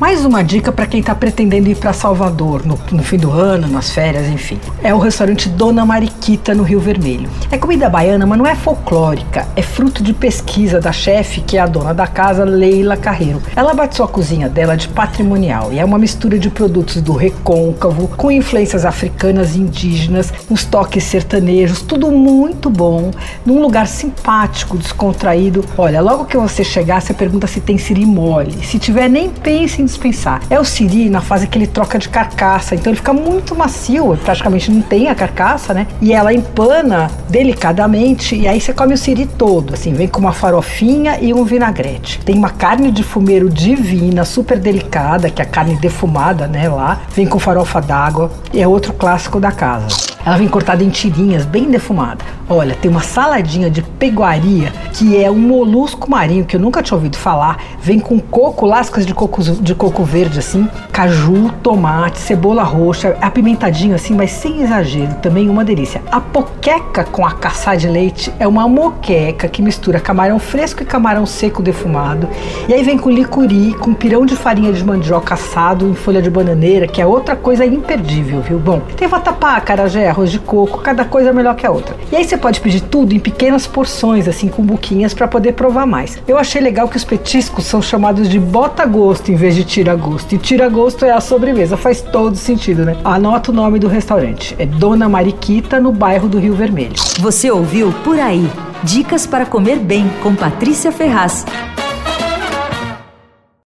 Mais uma dica para quem está pretendendo ir para Salvador no, no, fim do ano, nas férias, enfim. É o restaurante Dona Mariquita no Rio Vermelho. É comida baiana, mas não é folclórica. É fruto de pesquisa da chefe, que é a dona da casa, Leila Carreiro. Ela batizou a cozinha dela de patrimonial e é uma mistura de produtos do recôncavo com influências africanas e indígenas, uns toques sertanejos, tudo muito bom, num lugar simpático, descontraído. Olha, logo que você chegar, você pergunta se tem siri mole. Se tiver, nem pense em dispensar. É o siri na fase que ele troca de carcaça, então ele fica muito macio, praticamente não tem a carcaça, né? E ela empana delicadamente e aí você come o siri todo, assim, vem com uma farofinha e um vinagrete. Tem uma carne de fumeiro divina, super delicada, que é a carne defumada, né, lá. Vem com farofa d'água e é outro clássico da casa. Ela vem cortada em tirinhas, bem defumada. Olha, tem uma saladinha de peguaria, que é um molusco marinho que eu nunca tinha ouvido falar. Vem com coco, lascas de coco, de coco verde, assim, caju, tomate, cebola roxa, apimentadinho assim, mas sem exagero. Também uma delícia. A poqueca com a caçá de leite é uma moqueca que mistura camarão fresco e camarão seco defumado. E aí vem com licuri, com pirão de farinha de mandioca assado em folha de bananeira, que é outra coisa imperdível, viu? Bom, tem vatapá, carajé, arroz de coco, cada coisa melhor que a outra. E aí você pode pedir tudo em pequenas porções, assim, com buquinhas para poder provar mais. Eu achei legal que os petiscos são chamados de bota-gosto em vez de tira-gosto. E tira-gosto é a sobremesa, faz todo sentido, né? Anota o nome do restaurante. É Dona Mariquita, no bairro do Rio Vermelho. Você ouviu Por Aí. Dicas para comer bem com Patrícia Ferraz.